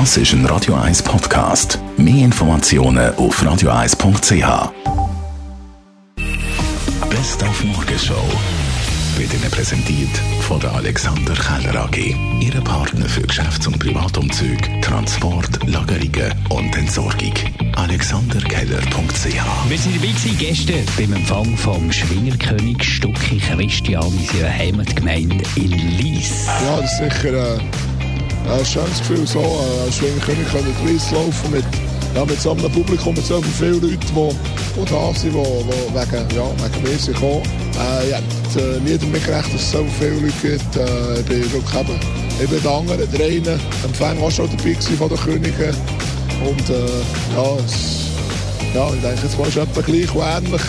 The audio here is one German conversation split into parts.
Das ist ein Radio 1 Podcast. Mehr Informationen auf radio1.ch. Best auf Morgenshow wird Ihnen präsentiert von der Alexander Keller AG. Ihre Partner für Geschäfts- und Privatumzug, Transport, Lagerungen und Entsorgung. AlexanderKeller.ch Wir sind dabei gewesen, gestern beim Empfang vom Schwingerkönig Stucki Christian in seiner Heimatgemeinde in Lies. Ja, das ist sicher äh, ein schönes Gefühl, so äh, als Schwingerkönig können Lies laufen mit, ja, mit so einem Publikum, mit so vielen Leuten, die, da sind, die, wegen, ja, wegen mir sind gekommen. Äh, ich hätte äh, nie damit gerechnet, dass es so viele Leute gibt. Äh, ich bin wirklich eben, ich bin der andere, der eine dabei gewesen von den Königen. Und äh, ja, es, ja, ich denke, war es etwa gleich und ähnlich.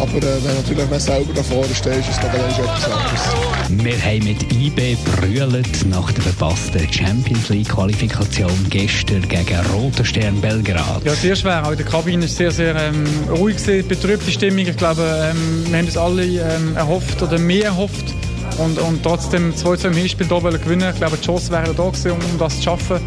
Aber äh, wenn natürlich man selber da vorne steht, ist es noch etwas anderes. Wir haben mit IB brüllt nach der verpassten Champions League Qualifikation gestern gegen Roter Stern Belgrad. Ja, sehr schwer. Auch in der Kabine ist sehr, sehr ähm, ruhig, gewesen, betrübte Stimmung. Ich glaube, ähm, wir haben es alle ähm, erhofft oder mehr erhofft. Und, und trotzdem 2-2 im Hinspiel da gewinnen. Ich glaube, die Chance wäre da gewesen, um, um das zu schaffen.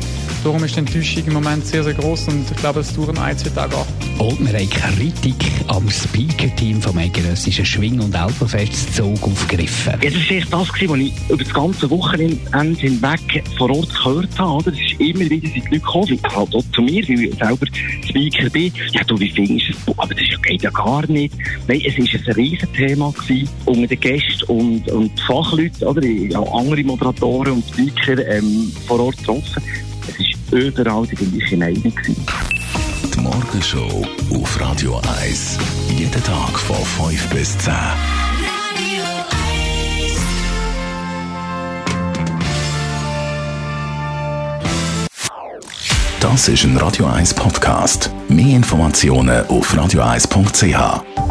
Darum ist die Enttäuschung im Moment sehr, sehr groß und ich glaube, es dauert ein, zwei Tage an. Und wir haben Kritik am Speaker-Team vom eidgenössischen Schwing- und Alpenfestzug aufgegriffen. Ja, das war echt das, was ich über das ganze Wochenende hinweg vor Ort gehört habe. Oder? Es ist immer wieder sind die Leute gekommen, halt auch zu mir, weil ich selber Speaker bin. Ja, du, wie findest du es? Aber das geht ja gar nicht. Nein, es war ein Riesenthema gewesen, unter den Gästen und, und Fachleuten, oder? Ja, andere Moderatoren und Speaker ähm, vor Ort getroffen. Es ist überall die gleiche Meinung. Die Morgenshow auf Radio 1. Jeden Tag von 5 bis 10. Das ist ein Radio 1 Podcast. Mehr Informationen auf radio1.ch.